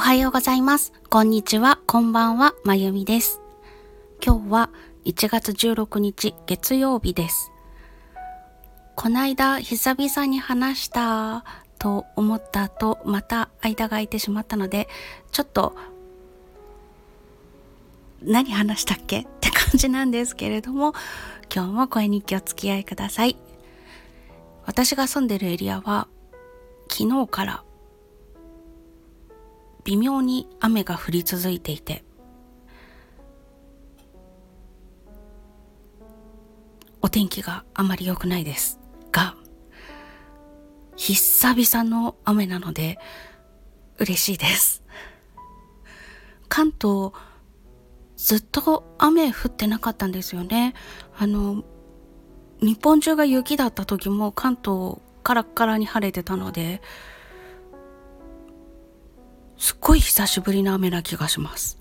おはようございます。こんにちは、こんばんは、まゆみです。今日は1月16日月曜日です。こないだ久々に話したと思った後、また間が空いてしまったので、ちょっと何話したっけ？って感じなんですけれども、今日も声日記お付き合いください。私が住んでるエリアは昨日から微妙に雨が降り続いていて。お天気があまり良くないです。が久々の雨なので嬉しいです。関東ずっと雨降ってなかったんですよね。あの日本中が雪だった時も関東カラッカラに晴れてたのですっごい久しぶりの雨な気がします。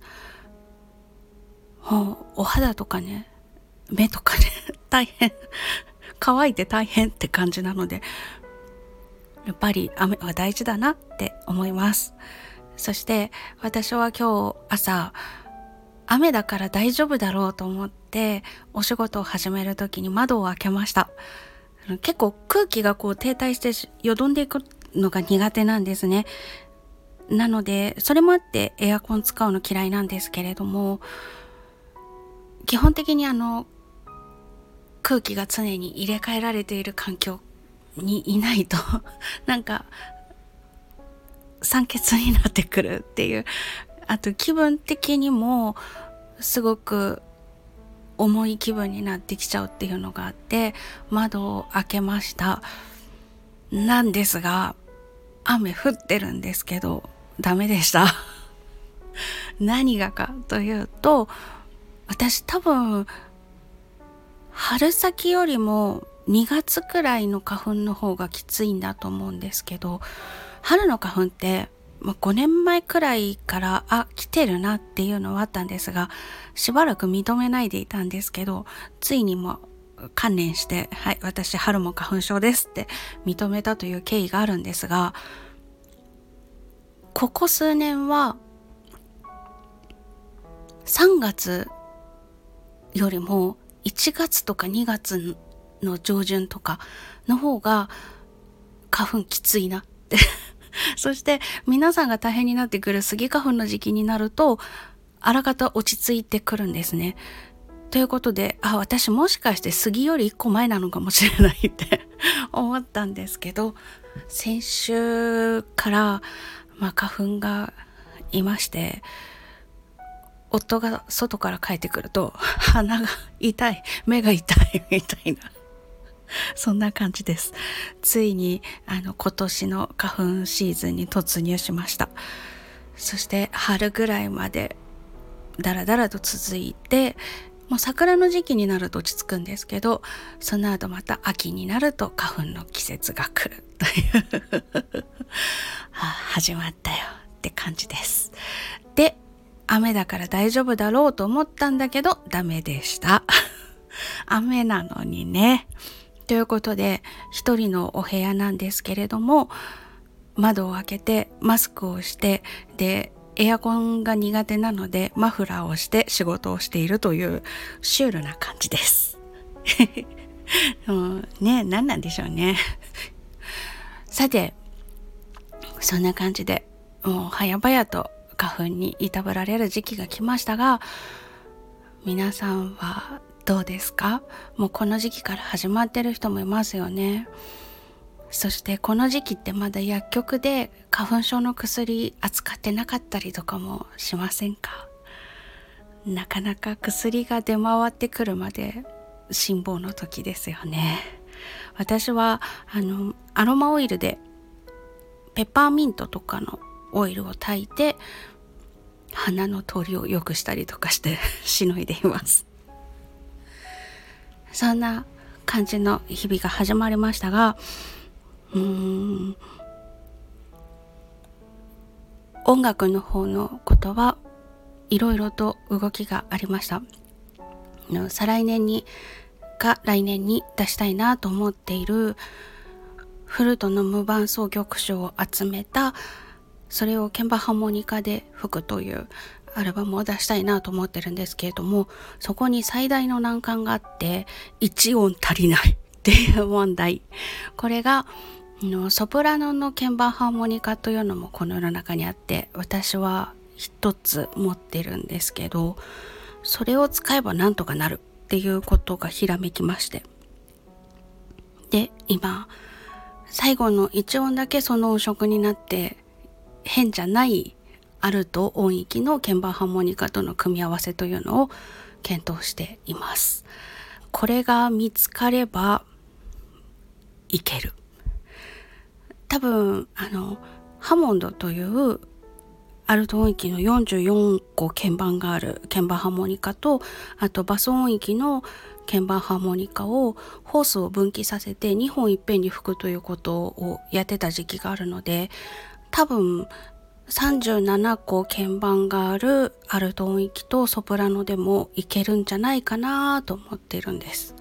お肌とかね、目とかね、大変、乾いて大変って感じなので、やっぱり雨は大事だなって思います。そして私は今日朝、雨だから大丈夫だろうと思ってお仕事を始める時に窓を開けました。結構空気がこう停滞してよどんでいくのが苦手なんですね。なので、それもあってエアコン使うの嫌いなんですけれども、基本的にあの、空気が常に入れ替えられている環境にいないと、なんか、酸欠になってくるっていう、あと気分的にも、すごく重い気分になってきちゃうっていうのがあって、窓を開けました。なんですが、雨降ってるんですけど、ダメでした。何がかというと、私多分、春先よりも2月くらいの花粉の方がきついんだと思うんですけど、春の花粉って、ま、5年前くらいから、あ、来てるなっていうのはあったんですが、しばらく認めないでいたんですけど、ついにも関連して、はい、私春も花粉症ですって認めたという経緯があるんですが、ここ数年は3月よりも1月とか2月の上旬とかの方が花粉きついなって そして皆さんが大変になってくるスギ花粉の時期になるとあらかた落ち着いてくるんですね。ということで、あ、私もしかして杉より一個前なのかもしれないって 思ったんですけど、先週からまあ、花粉がいまして夫が外から帰ってくると 鼻が痛い目が痛いみたいな そんな感じです。ついにあの今年の花粉シーズンに突入しました。そして春ぐらいまでだらだらと続いてもう桜の時期になると落ち着くんですけどその後また秋になると花粉の季節が来るという始まったよって感じです。で、雨だから大丈夫だろうと思ったんだけどダメでした。雨なのにね。ということで、一人のお部屋なんですけれども、窓を開けてマスクをして、で、エアコンが苦手なのでマフラーをして仕事をしているというシュールな感じです。うん、ね何なんでしょうね。さて、そんな感じで、もう早々と花粉にいたぶられる時期が来ましたが、皆さんはどうですか？もうこの時期から始まってる人もいますよね。そしてこの時期ってまだ薬局で花粉症の薬扱ってなかったりとかもしませんか？なかなか薬が出回ってくるまで辛抱の時ですよね。私はあのアロマオイルでペッパーミントとかのオイルを炊いて鼻の通りを良くしたりとかして しのいでいますそんな感じの日々が始まりましたがうん。音楽の方のことはいろいろと動きがありました。再来年にか来年に出したいなと思っているフルートの無伴奏曲賞を集めたそれを鍵盤ハーモニカで吹くというアルバムを出したいなと思ってるんですけれどもそこに最大の難関があって1音足りないっていう問題。これがのソプラノの鍵盤ハーモニカというのもこの世の中にあって私は一つ持ってるんですけどそれを使えばなんとかなるっていうことがひらめきましてで今最後の1音だけその音色になって変じゃないアルト音域の鍵盤ハーモニカとの組み合わせというのを検討しています。これが見つかればいける。多分あのハモンドというアルト音域の44個鍵盤がある鍵盤ハーモニカとあとバス音域の鍵盤ハーモニカをホースを分岐させて2本いっぺんに吹くということをやってた時期があるので多分37個鍵盤があるアルト音域とソプラノでもいけるんじゃないかなと思ってるんです。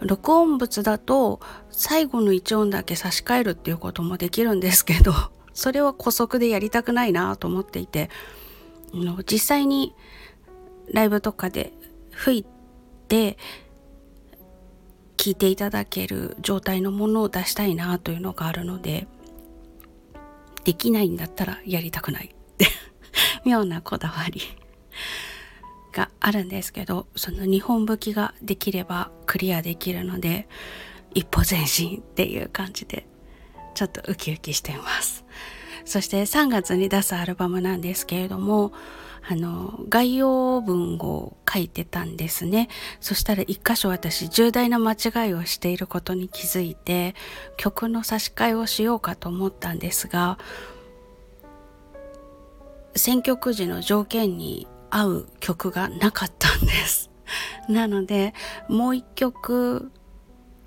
録音物だと最後の1音だけ差し替えるっていうこともできるんですけど それは古速でやりたくないなと思っていて実際にライブとかで吹いて聞いていただける状態のものを出したいなというのがあるのでできないんだったらやりたくないって 妙なこだわりがあるんですけどその日本吹きができればクリアできるので一歩前進っていう感じでちょっとウキウキしてます。そして3月に出すアルバムなんですけれどもあの概要文を書いてたんですね。そしたら一箇所私重大な間違いをしていることに気づいて曲の差し替えをしようかと思ったんですが選曲時の条件に合う曲がなかったんです。なのでもう一曲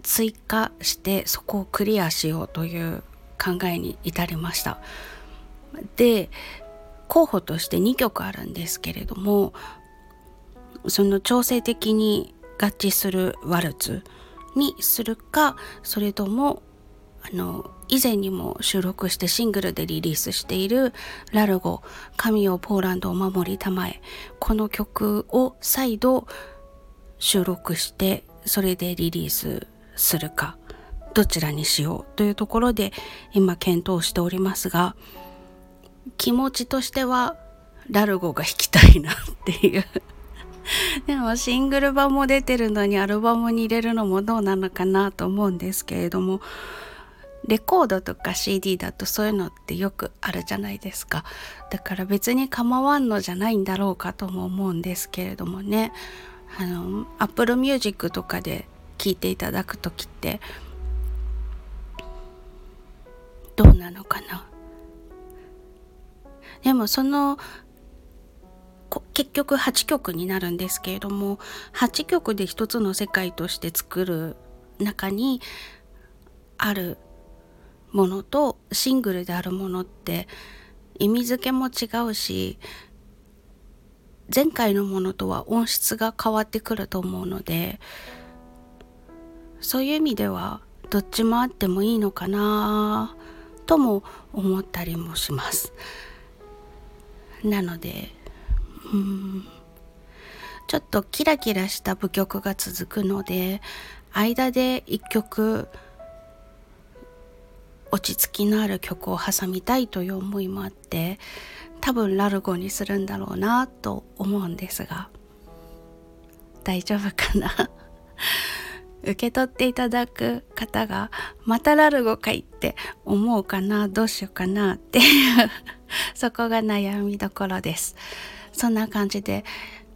追加してそこをクリアしようという考えに至りました。で候補として2曲あるんですけれどもその調整的に合致するワルツにするかそれともあの以前にも収録してシングルでリリースしている「ラルゴ神をポーランドを守りたまえ」この曲を再度収録してそれでリリースするかどちらにしようというところで今検討しておりますが気持ちとしてはラルゴが弾きたいなっていう。でもシングル版も出てるのにアルバムに入れるのもどうなのかなと思うんですけれどもレコードとか CD だとそういうのってよくあるじゃないですか。だから別に構わんのじゃないんだろうかとも思うんですけれどもね。あの Apple Music とかで聴いていただく時ってどうなのかな？でもその結局8曲になるんですけれども8曲で一つの世界として作る中にあるものとシングルであるものって意味付けも違うし前回のものとは音質が変わってくると思うのでそういう意味ではどっちもあってもいいのかなとも思ったりもします。なのでうんちょっとキラキラした舞曲が続くので間で一曲落ち着きのある曲を挟みたいという思いもあって多分ラルゴにするんだろうなと思うんですが大丈夫かな？受け取っていただく方がまたラルゴかいって思うかなどうしようかなっていうそこが悩みどころです。そんな感じで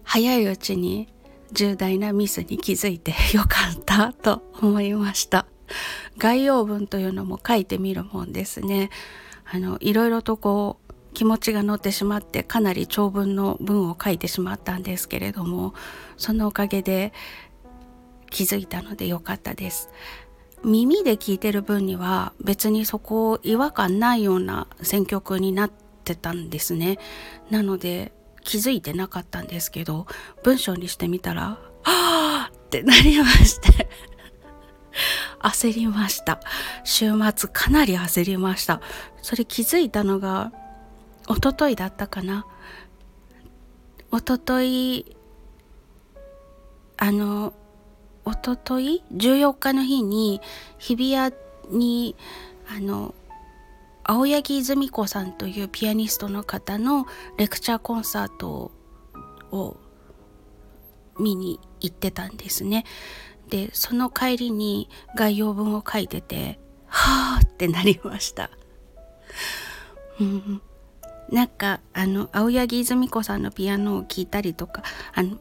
早いうちに重大なミスに気づいてよかったと思いました。概要文というのも書いてみるもんですね。あのいろいろとこう気持ちが乗ってしまってかなり長文の文を書いてしまったんですけれどもそのおかげで気づいたのでよかったです。耳で聞いてる分には別にそこを違和感ないような選曲になってたんですね。なので気づいてなかったんですけど文章にしてみたら「はあ!」ってなりまして。焦りました。週末かなり焦りました。それ気づいたのがおとといだったかな。おとといあのおととい14日の日に日比谷にあの青柳泉子さんというピアニストの方のレクチャーコンサートを見に行ってたんですね。でその帰りに概要文を書いててはあってなりました。うん、なんかあの青柳泉子さんのピアノを聴いたりとかあの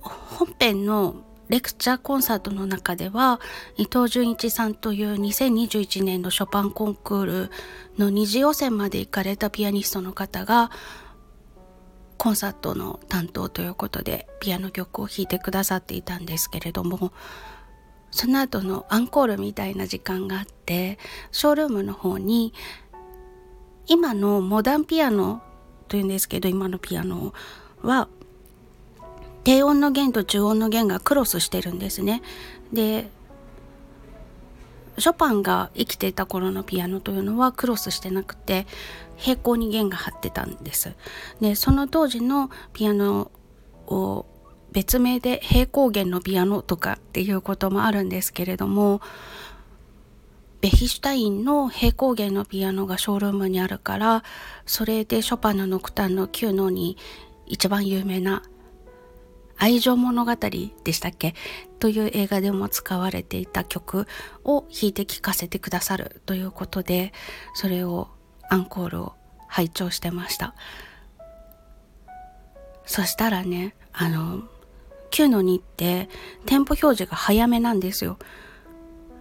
本編のレクチャーコンサートの中では伊藤純一さんという2021年のショパンコンクールの二次予選まで行かれたピアニストの方がコンサートの担当ということでピアノ曲を弾いてくださっていたんですけれどもその後のアンコールみたいな時間があってショールームの方に今のモダンピアノというんですけど今のピアノは低音の弦と中音の弦がクロスしてるんですね。でショパンが生きていた頃のピアノというのはクロスしてなくて平行に弦が張ってたんです。でその当時のピアノを別名で平行弦のピアノとかっていうこともあるんですけれどもベヒシュタインの平行弦のピアノがショールームにあるからそれでショパンのノクタンの9のに一番有名な愛情物語でしたっけ？という映画でも使われていた曲を弾いて聴かせてくださるということでそれをアンコールを拝聴してました。そしたらねあの9の2ってテンポ表示が早めなんですよ。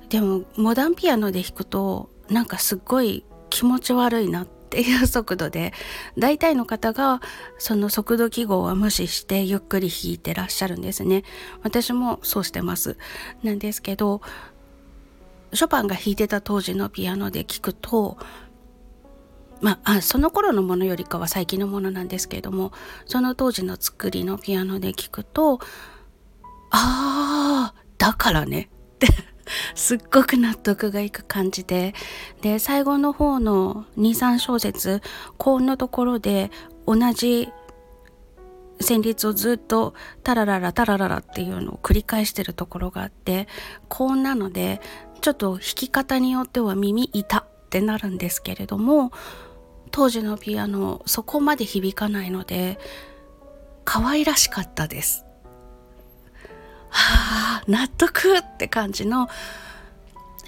でもモダンピアノで弾くとなんかすっごい気持ち悪いなってっていう速度で大体の方がその速度記号は無視してゆっくり弾いてらっしゃるんですね。私もそうしてます。なんですけどショパンが弾いてた当時のピアノで聞くとまあ、その頃のものよりかは最近のものなんですけれどもその当時の作りのピアノで聞くとああだからね。ってすっごく納得がいく感じで。で最後の方の23小節高音のところで同じ旋律をずっとタラララタラララっていうのを繰り返してるところがあって高音なのでちょっと弾き方によっては耳痛ってなるんですけれども当時のピアノそこまで響かないので可愛らしかったです。はあ納得って感じの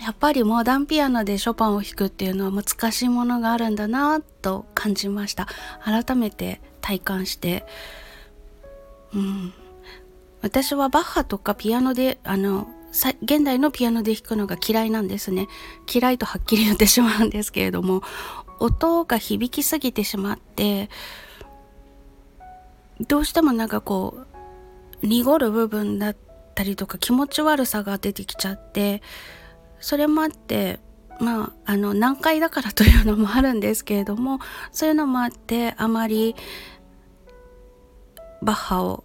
やっぱりモダンピアノでショパンを弾くっていうのは難しいものがあるんだなと感じました。改めて体感して。うん。私はバッハとかピアノであの現代のピアノで弾くのが嫌いなんですね。嫌いとはっきり言ってしまうんですけれども音が響きすぎてしまってどうしてもなんかこう濁る部分だったりとか気持ち悪さが出てきちゃってそれもあってまああの難解だからというのもあるんですけれどもそういうのもあってあまりバッハを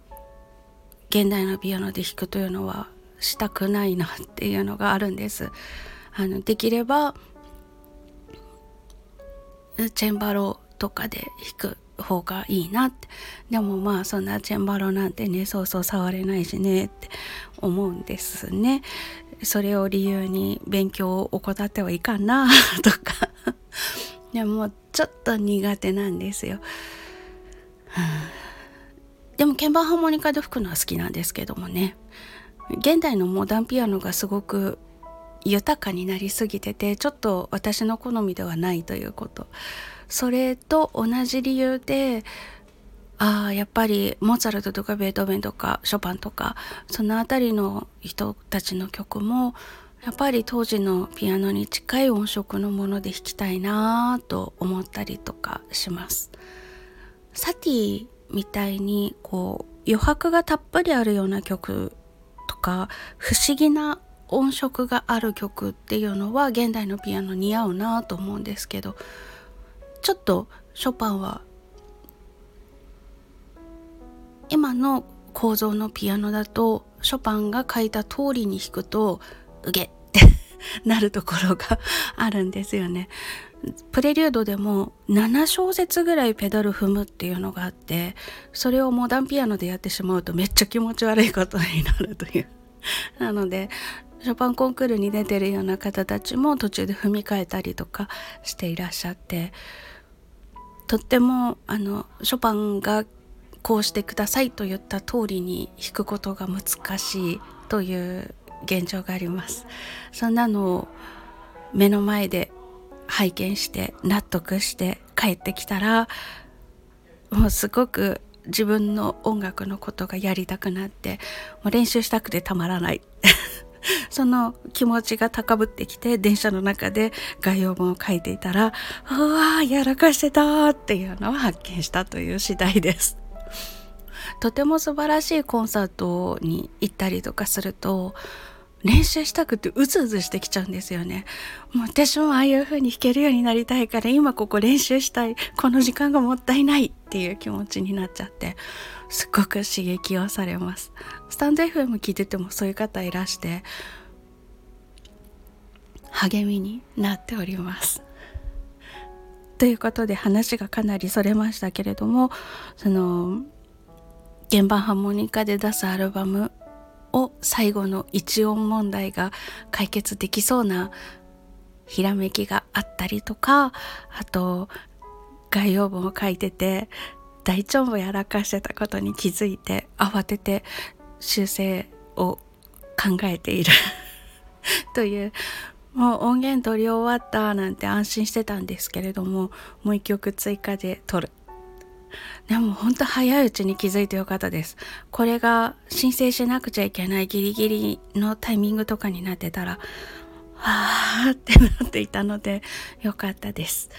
現代のピアノで弾くというのはしたくないなっていうのがあるんです。あのできればチェンバロとかで弾く方がいいなって。でもまあそんなチェンバロなんてねそうそう触れないしねって思うんですね。それを理由に勉強を怠ってはいかんな とか。でもちょっと苦手なんですよ、でも鍵盤ハーモニカで吹くのは好きなんですけどもね。現代のモダンピアノがすごく豊かになりすぎててちょっと私の好みではないということ。それと同じ理由でああやっぱりモーツァルトとかベートーベンとかショパンとかその辺りの人たちの曲もやっぱり当時のピアノに近い音色のもので弾きたいなと思ったりとかします。サティみたいにこう余白がたっぷりあるような曲とか不思議な音色がある曲っていうのは現代のピアノ似合うなと思うんですけどちょっとショパンは今の構造のピアノだとショパンが書いた通りに弾くとうげって なるところがあるんですよね。プレリュードでも7小節ぐらいペダル踏むっていうのがあってそれをモダンピアノでやってしまうとめっちゃ気持ち悪いことになるという なのでショパンコンクールに出てるような方たちも途中で踏み替えたりとかしていらっしゃってとってもあのショパンがこうしてくださいと言った通りに弾くことが難しいという現状があります。そんなのを目の前で拝見して納得して帰ってきたらもうすごく自分の音楽のことがやりたくなってもう練習したくてたまらない。その気持ちが高ぶってきて電車の中で概要文を書いていたら「うわやらかしてた!」っていうのを発見したという次第です。とても素晴らしいコンサートに行ったりとかすると練習したくてうずうずしてきちゃうんですよね。もう私もああいう風に弾けるようになりたいから今ここ練習したい。この時間がもったいないっていう気持ちになっちゃってすっごく刺激をされます。スタンド FM 聞いててもそういう方いらして励みになっております。ということで話がかなりそれましたけれどもその鍵盤ハーモニカで出すアルバムを最後の一音問題が解決できそうなひらめきがあったりとかあと概要文を書いてて大腸もやらかしてたことに気づいて慌てて修正を考えている というもう音源取り終わったなんて安心してたんですけれどももう一曲追加で撮るでも本当早いうちに気づいてよかったです。これが申請しなくちゃいけないギリギリのタイミングとかになってたら、はあってなっていたのでよかったです。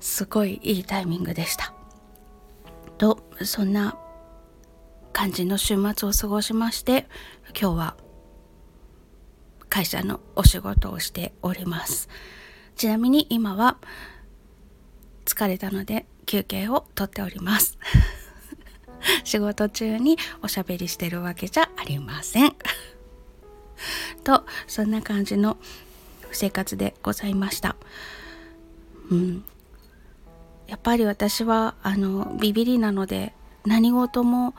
すごいいいタイミングでした。と、そんな感じの週末を過ごしまして、今日は会社のお仕事をしております。ちなみに今は疲れたので休憩をとっております。仕事中におしゃべりしてるわけじゃありません。とそんな感じの生活でございました。うん。やっぱり私はあのビビりなので何事も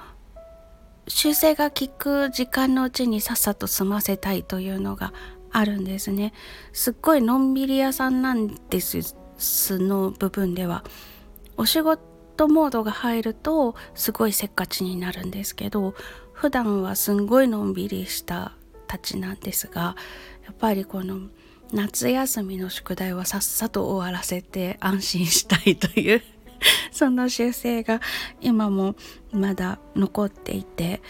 修正が効く時間のうちにさっさと済ませたいというのがあるんですね。すっごいのんびり屋さんなんですの部分では。お仕事モードが入るとすごいせっかちになるんですけど普段はすんごいのんびりしたたちなんですがやっぱりこの夏休みの宿題はさっさと終わらせて安心したいという その習性が今もまだ残っていて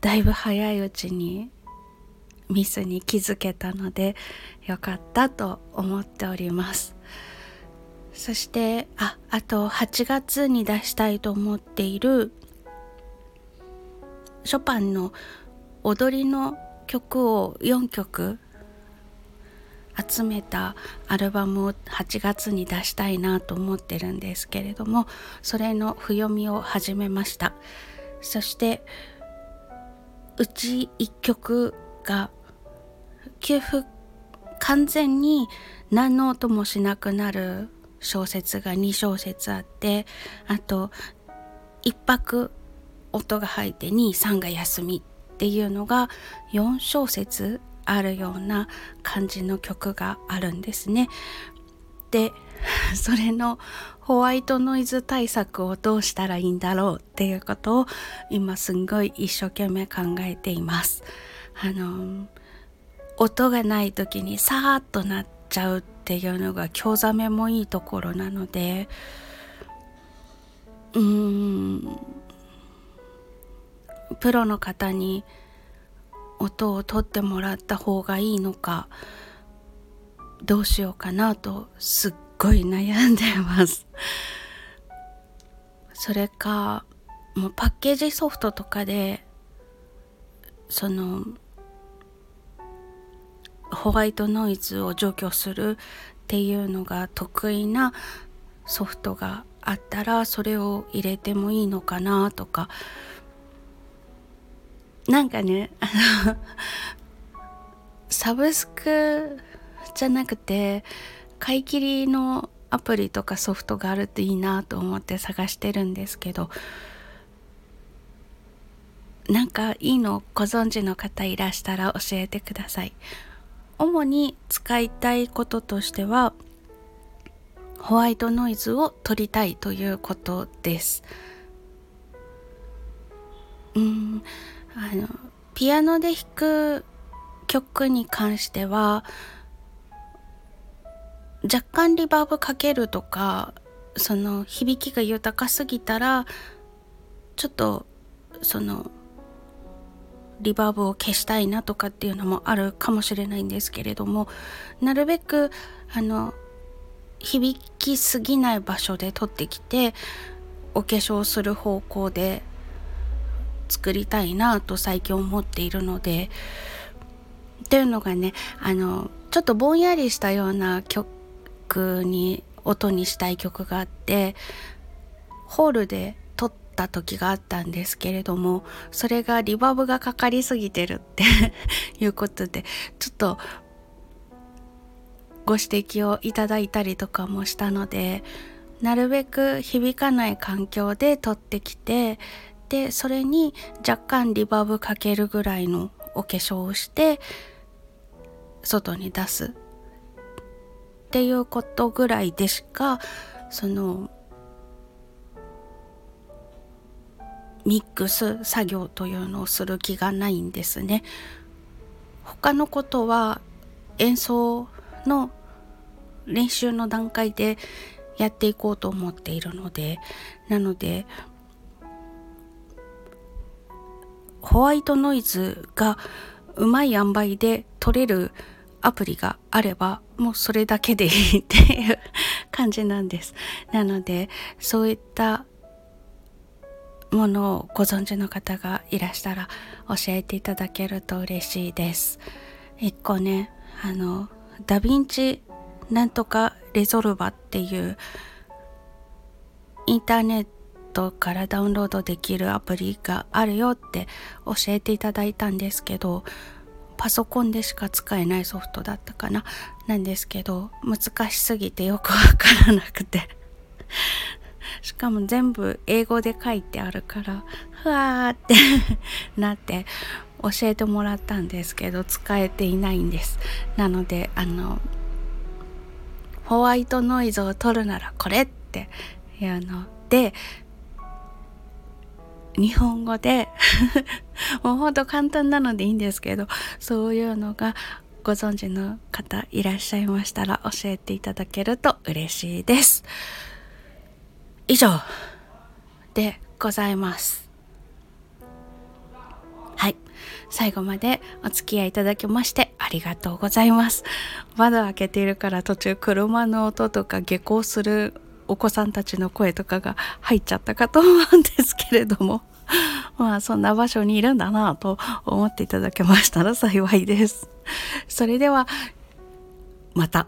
だいぶ早いうちにミスに気づけたのでよかったと思っております。そしてああと8月に出したいと思っているショパンの踊りの曲を4曲集めたアルバムを8月に出したいなと思ってるんですけれどもそれの譜読みを始めました。そしてうち1曲が給付完全に何の音もしなくなる小説が2小節あってあと1拍音が入って23が休みっていうのが4小節あるような感じの曲があるんですね。で それのホワイトノイズ対策をどうしたらいいんだろうっていうことを今すんごい一生懸命考えています。あの音がない時にさーっとなっちゃうっていうのが興ざめもいいところなのでうーんプロの方に音を取ってもらった方がいいのかどうしようかなとすっごい悩んでます。それかもうパッケージソフトとかでそのホワイトノイズを除去するっていうのが得意なソフトがあったらそれを入れてもいいのかなとかなんかねあのサブスクじゃなくて買い切りのアプリとかソフトがあるといいなと思って探してるんですけどなんかいいのご存知の方いらしたら教えてください。主に使いたいこととしてはホワイトノイズを取りたいということです。うん。あのピアノで弾く曲に関しては若干リバーブかけるとかその響きが豊かすぎたらちょっとそのリバーブを消したいなとかっていうのもあるかもしれないんですけれどもなるべくあの響きすぎない場所で撮ってきてお化粧する方向で作りたいなと最近思っているのでっていうのがねあのちょっとぼんやりしたような曲に音にしたい曲があってホールで撮った時があったんですけれどもそれがリバーブがかかりすぎてるって いうことでちょっとご指摘をいただいたりとかもしたのでなるべく響かない環境で撮ってきてでそれに若干リバーブかけるぐらいのお化粧をして外に出すっていうことぐらいでしかそのミックス作業というのをする気がないんですね。他のことは演奏の練習の段階でやっていこうと思っているのでなのでホワイトノイズがうまい塩梅で取れるアプリがあればもうそれだけでいいっていう感じなんです。なのでそういったものをご存知の方がいらしたら教えていただけると嬉しいです。一個ね、あの、ダヴィンチなんとかレゾルバっていうインターネットトからダウンロードできるアプリがあるよって教えていただいたんですけどパソコンでしか使えないソフトだったかな？なんですけど難しすぎてよくわからなくて。しかも全部英語で書いてあるからふわーって なって教えてもらったんですけど使えていないんです。なのであのホワイトノイズを取るならこれっていうので日本語で もうほんと簡単なのでいいんですけどそういうのがご存知の方いらっしゃいましたら教えていただけると嬉しいです。以上でございます。はい。最後までお付き合いいただきましてありがとうございます。窓開けているから途中車の音とか下校するお子さんたちの声とかが入っちゃったかと思うんですけれども まあそんな場所にいるんだなと思っていただけましたら幸いです。それではまた